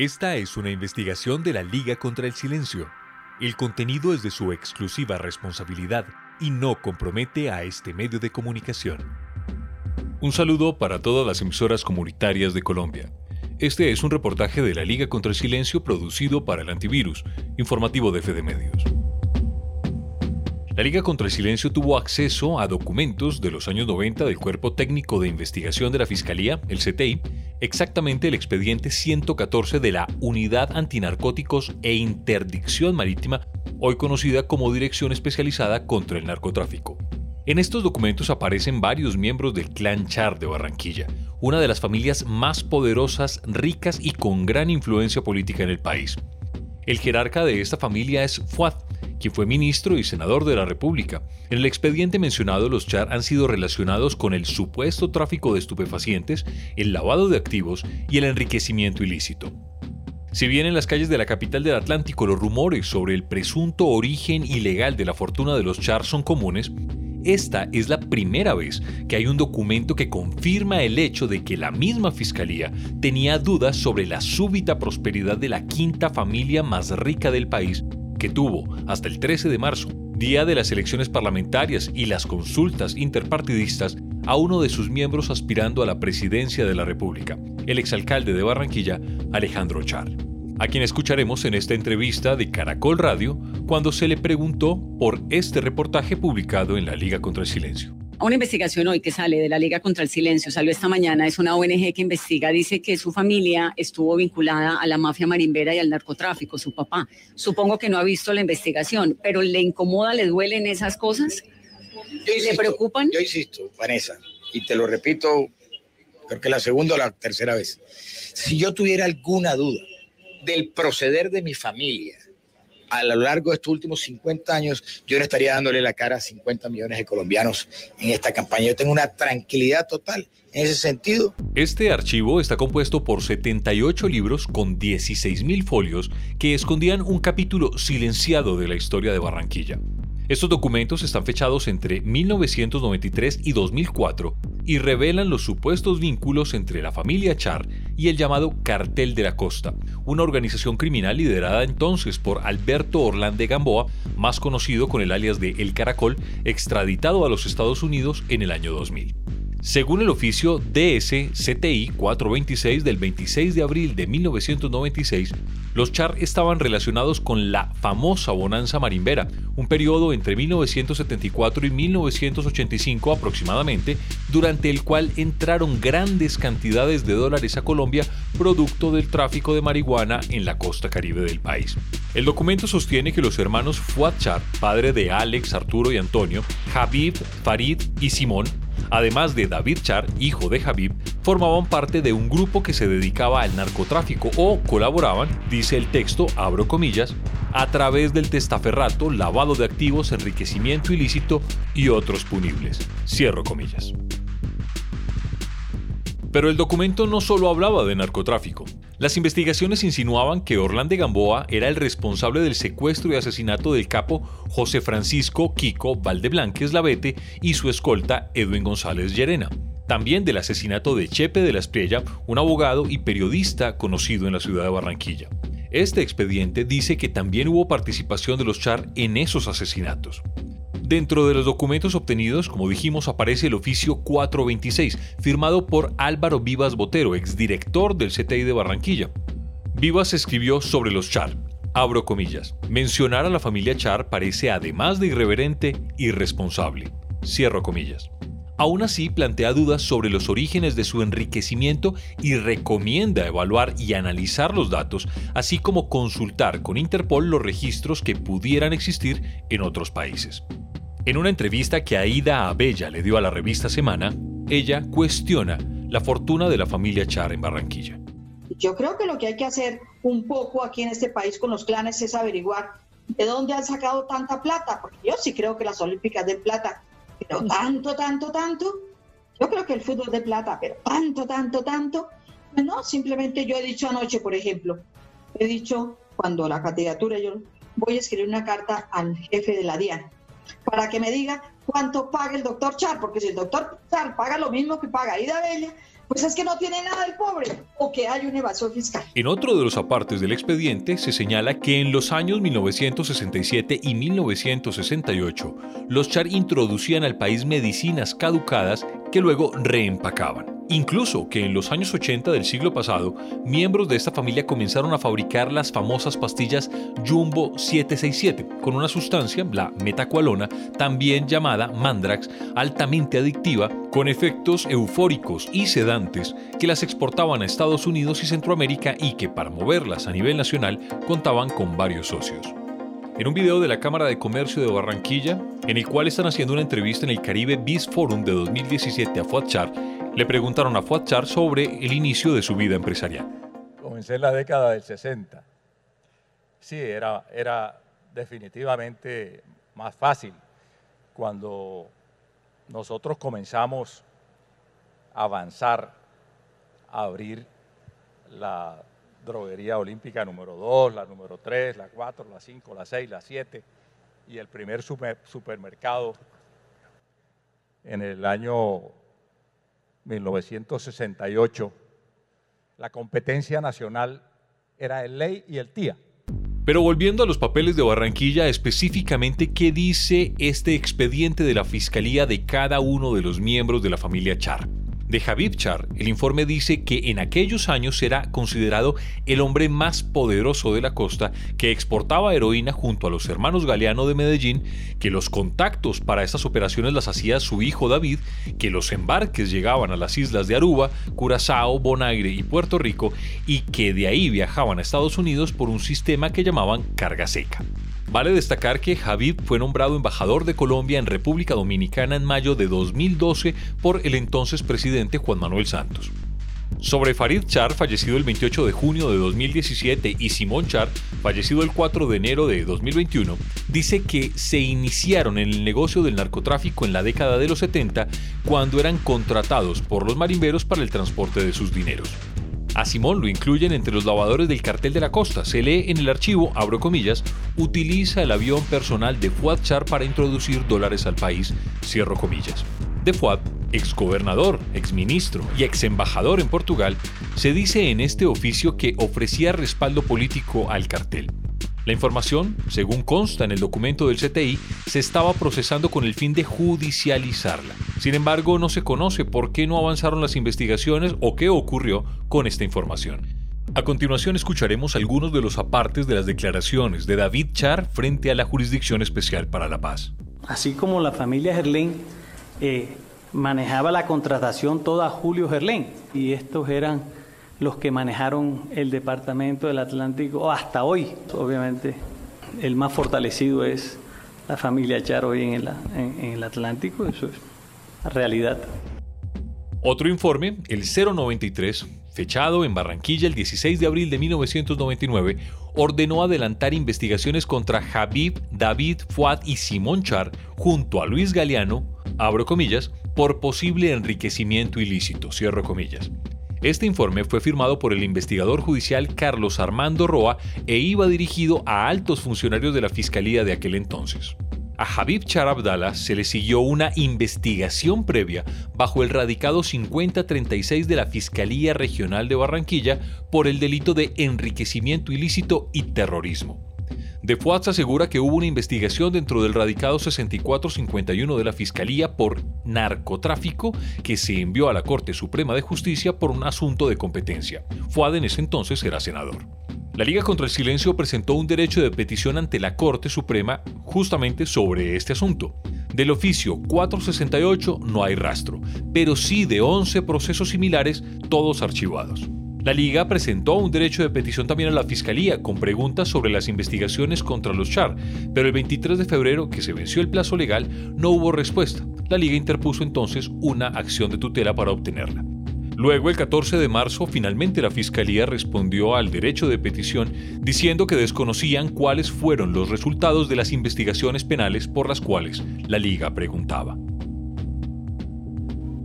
Esta es una investigación de la Liga contra el Silencio. El contenido es de su exclusiva responsabilidad y no compromete a este medio de comunicación. Un saludo para todas las emisoras comunitarias de Colombia. Este es un reportaje de la Liga contra el Silencio producido para el antivirus, informativo de Fede Medios. La Liga contra el Silencio tuvo acceso a documentos de los años 90 del Cuerpo Técnico de Investigación de la Fiscalía, el CTI, exactamente el expediente 114 de la Unidad Antinarcóticos e Interdicción Marítima, hoy conocida como Dirección Especializada contra el Narcotráfico. En estos documentos aparecen varios miembros del clan Char de Barranquilla, una de las familias más poderosas, ricas y con gran influencia política en el país. El jerarca de esta familia es Fuad, quien fue ministro y senador de la República. En el expediente mencionado, los Char han sido relacionados con el supuesto tráfico de estupefacientes, el lavado de activos y el enriquecimiento ilícito. Si bien en las calles de la capital del Atlántico los rumores sobre el presunto origen ilegal de la fortuna de los Char son comunes, esta es la primera vez que hay un documento que confirma el hecho de que la misma fiscalía tenía dudas sobre la súbita prosperidad de la quinta familia más rica del país que tuvo hasta el 13 de marzo, día de las elecciones parlamentarias y las consultas interpartidistas, a uno de sus miembros aspirando a la presidencia de la República, el exalcalde de Barranquilla, Alejandro Char, a quien escucharemos en esta entrevista de Caracol Radio cuando se le preguntó por este reportaje publicado en la Liga contra el Silencio una investigación hoy que sale de la Liga contra el Silencio, salió esta mañana, es una ONG que investiga, dice que su familia estuvo vinculada a la mafia marimbera y al narcotráfico, su papá. Supongo que no ha visto la investigación, pero ¿le incomoda, le duelen esas cosas? ¿Le preocupan? Yo insisto, Vanessa, y te lo repito, creo que la segunda o la tercera vez. Si yo tuviera alguna duda del proceder de mi familia, a lo largo de estos últimos 50 años, yo no estaría dándole la cara a 50 millones de colombianos en esta campaña. Yo tengo una tranquilidad total en ese sentido. Este archivo está compuesto por 78 libros con 16 mil folios que escondían un capítulo silenciado de la historia de Barranquilla. Estos documentos están fechados entre 1993 y 2004 y revelan los supuestos vínculos entre la familia Char y el llamado Cartel de la Costa, una organización criminal liderada entonces por Alberto Orlande Gamboa, más conocido con el alias de El Caracol, extraditado a los Estados Unidos en el año 2000. Según el oficio DS-CTI 426 del 26 de abril de 1996, los Char estaban relacionados con la famosa bonanza marimbera, un periodo entre 1974 y 1985 aproximadamente, durante el cual entraron grandes cantidades de dólares a Colombia producto del tráfico de marihuana en la costa caribe del país. El documento sostiene que los hermanos Fuad Char, padre de Alex, Arturo y Antonio, Habib, Farid y Simón, además de David Char, hijo de Habib, formaban parte de un grupo que se dedicaba al narcotráfico o colaboraban, dice el texto, abro comillas, a través del testaferrato, lavado de activos, enriquecimiento ilícito y otros punibles. Cierro comillas. Pero el documento no solo hablaba de narcotráfico. Las investigaciones insinuaban que Orlando Gamboa era el responsable del secuestro y asesinato del capo José Francisco Kiko Valdeblanques Lavete y su escolta Edwin González Llerena. También del asesinato de Chepe de la Espriella, un abogado y periodista conocido en la ciudad de Barranquilla. Este expediente dice que también hubo participación de los Char en esos asesinatos. Dentro de los documentos obtenidos, como dijimos, aparece el oficio 426, firmado por Álvaro Vivas Botero, exdirector del CTI de Barranquilla. Vivas escribió sobre los Char, abro comillas, mencionar a la familia Char parece además de irreverente, irresponsable, cierro comillas. Aún así, plantea dudas sobre los orígenes de su enriquecimiento y recomienda evaluar y analizar los datos, así como consultar con Interpol los registros que pudieran existir en otros países. En una entrevista que Aida Abella le dio a la revista Semana, ella cuestiona la fortuna de la familia Char en Barranquilla. Yo creo que lo que hay que hacer un poco aquí en este país con los clanes es averiguar de dónde han sacado tanta plata, porque yo sí creo que las Olímpicas de plata, pero tanto, tanto, tanto, yo creo que el fútbol de plata, pero tanto, tanto, tanto, no, simplemente yo he dicho anoche, por ejemplo, he dicho cuando la candidatura, yo voy a escribir una carta al jefe de la DIAN, para que me diga cuánto paga el doctor Char, porque si el doctor Char paga lo mismo que paga Ida Bella, pues es que no tiene nada el pobre. O que hay una evasión fiscal. En otro de los apartes del expediente se señala que en los años 1967 y 1968 los Char introducían al país medicinas caducadas que luego reempacaban. Incluso que en los años 80 del siglo pasado, miembros de esta familia comenzaron a fabricar las famosas pastillas Jumbo 767, con una sustancia, la metacualona, también llamada Mandrax, altamente adictiva, con efectos eufóricos y sedantes, que las exportaban a Estados Unidos y Centroamérica y que para moverlas a nivel nacional contaban con varios socios. En un video de la Cámara de Comercio de Barranquilla, en el cual están haciendo una entrevista en el Caribe Biz Forum de 2017 a Fuad Char, le preguntaron a Fuad Char sobre el inicio de su vida empresarial. Comencé en la década del 60. Sí, era, era definitivamente más fácil cuando nosotros comenzamos a avanzar, a abrir la droguería olímpica número 2, la número 3, la 4, la 5, la 6, la 7 y el primer supermercado en el año 1968, la competencia nacional era el ley y el TIA. Pero volviendo a los papeles de Barranquilla, específicamente, ¿qué dice este expediente de la Fiscalía de cada uno de los miembros de la familia Char? De Habib Char, el informe dice que en aquellos años era considerado el hombre más poderoso de la costa que exportaba heroína junto a los hermanos Galeano de Medellín, que los contactos para estas operaciones las hacía su hijo David, que los embarques llegaban a las islas de Aruba, Curazao, Bonaire y Puerto Rico y que de ahí viajaban a Estados Unidos por un sistema que llamaban carga seca. Vale destacar que Habib fue nombrado embajador de Colombia en República Dominicana en mayo de 2012 por el entonces presidente Juan Manuel Santos. Sobre Farid Char, fallecido el 28 de junio de 2017, y Simón Char, fallecido el 4 de enero de 2021, dice que se iniciaron en el negocio del narcotráfico en la década de los 70 cuando eran contratados por los marimberos para el transporte de sus dineros. A Simón lo incluyen entre los lavadores del cartel de la costa. Se lee en el archivo, abro comillas, utiliza el avión personal de Fuad Char para introducir dólares al país, cierro comillas. De Fuad, exgobernador, exministro y exembajador en Portugal, se dice en este oficio que ofrecía respaldo político al cartel. La información, según consta en el documento del CTI, se estaba procesando con el fin de judicializarla. Sin embargo, no se conoce por qué no avanzaron las investigaciones o qué ocurrió con esta información. A continuación escucharemos algunos de los apartes de las declaraciones de David Char frente a la Jurisdicción Especial para la Paz. Así como la familia Gerlén eh, manejaba la contratación toda Julio Gerlén y estos eran los que manejaron el Departamento del Atlántico hasta hoy. Obviamente, el más fortalecido es la familia Char hoy en el, en, el Atlántico, eso es realidad. Otro informe, el 093, fechado en Barranquilla el 16 de abril de 1999, ordenó adelantar investigaciones contra Habib, David, Fuad y Simón Char junto a Luis Galeano, abro comillas, por posible enriquecimiento ilícito, cierro comillas. Este informe fue firmado por el investigador judicial Carlos Armando Roa e iba dirigido a altos funcionarios de la Fiscalía de aquel entonces. A Habib Char Abdallah se le siguió una investigación previa bajo el radicado 5036 de la Fiscalía Regional de Barranquilla por el delito de enriquecimiento ilícito y terrorismo. De Fuat asegura que hubo una investigación dentro del radicado 6451 de la Fiscalía por narcotráfico que se envió a la Corte Suprema de Justicia por un asunto de competencia. Fuad en ese entonces era senador. La Liga contra el Silencio presentó un derecho de petición ante la Corte Suprema justamente sobre este asunto. Del oficio 468 no hay rastro, pero sí de 11 procesos similares, todos archivados. La Liga presentó un derecho de petición también a la Fiscalía con preguntas sobre las investigaciones contra los Char, pero el 23 de febrero, que se venció el plazo legal, no hubo respuesta. La Liga interpuso entonces una acción de tutela para obtenerla. Luego, el 14 de marzo, finalmente la Fiscalía respondió al derecho de petición diciendo que desconocían cuáles fueron los resultados de las investigaciones penales por las cuales la Liga preguntaba.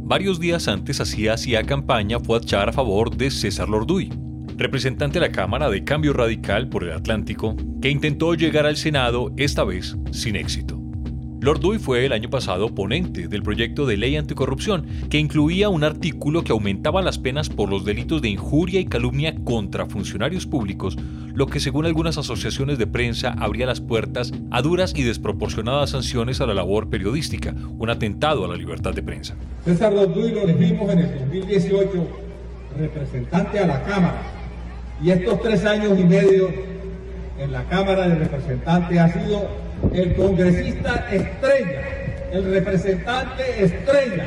Varios días antes hacía hacía campaña fue a a favor de César Lorduy, representante de la Cámara de Cambio Radical por el Atlántico, que intentó llegar al Senado esta vez sin éxito. Lord Dewey fue el año pasado ponente del proyecto de ley anticorrupción, que incluía un artículo que aumentaba las penas por los delitos de injuria y calumnia contra funcionarios públicos, lo que según algunas asociaciones de prensa abría las puertas a duras y desproporcionadas sanciones a la labor periodística, un atentado a la libertad de prensa. César Lord Dewey lo elegimos en el 2018 representante a la Cámara y estos tres años y medio en la Cámara de Representantes ha sido el congresista estrella, el representante estrella,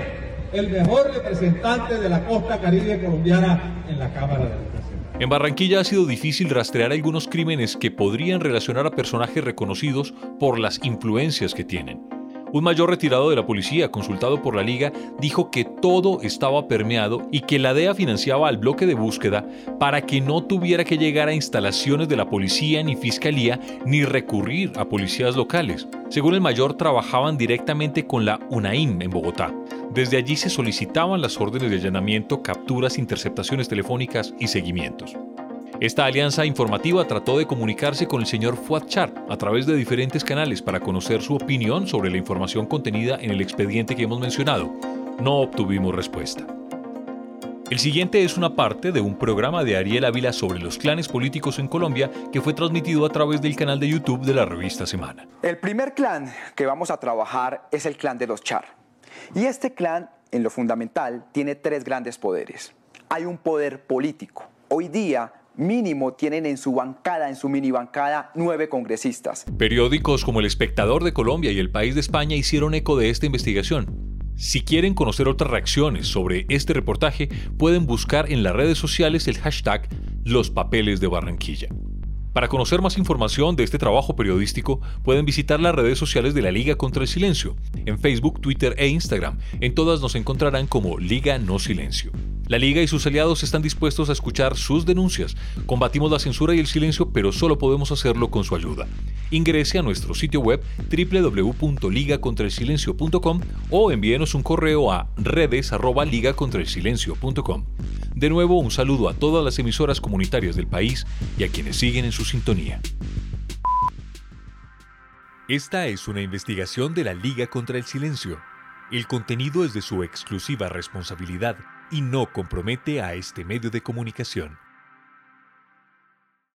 el mejor representante de la costa caribe colombiana en la Cámara de. En Barranquilla ha sido difícil rastrear algunos crímenes que podrían relacionar a personajes reconocidos por las influencias que tienen. Un mayor retirado de la policía, consultado por la Liga, dijo que todo estaba permeado y que la DEA financiaba al bloque de búsqueda para que no tuviera que llegar a instalaciones de la policía ni fiscalía ni recurrir a policías locales. Según el mayor, trabajaban directamente con la UNAIM en Bogotá. Desde allí se solicitaban las órdenes de allanamiento, capturas, interceptaciones telefónicas y seguimientos. Esta alianza informativa trató de comunicarse con el señor Fuad Char a través de diferentes canales para conocer su opinión sobre la información contenida en el expediente que hemos mencionado. No obtuvimos respuesta. El siguiente es una parte de un programa de Ariel Ávila sobre los clanes políticos en Colombia que fue transmitido a través del canal de YouTube de la revista Semana. El primer clan que vamos a trabajar es el clan de los Char. Y este clan, en lo fundamental, tiene tres grandes poderes. Hay un poder político. Hoy día mínimo tienen en su bancada, en su mini bancada, nueve congresistas. Periódicos como El Espectador de Colombia y El País de España hicieron eco de esta investigación. Si quieren conocer otras reacciones sobre este reportaje, pueden buscar en las redes sociales el hashtag Los Papeles de Barranquilla. Para conocer más información de este trabajo periodístico, pueden visitar las redes sociales de la Liga contra el Silencio, en Facebook, Twitter e Instagram. En todas nos encontrarán como Liga No Silencio. La Liga y sus aliados están dispuestos a escuchar sus denuncias. Combatimos la censura y el silencio, pero solo podemos hacerlo con su ayuda. Ingrese a nuestro sitio web www.ligacontraelsilencio.com o envíenos un correo a redes@ligacontraelsilencio.com. De nuevo, un saludo a todas las emisoras comunitarias del país y a quienes siguen en sintonía. Esta es una investigación de la Liga contra el Silencio. El contenido es de su exclusiva responsabilidad y no compromete a este medio de comunicación.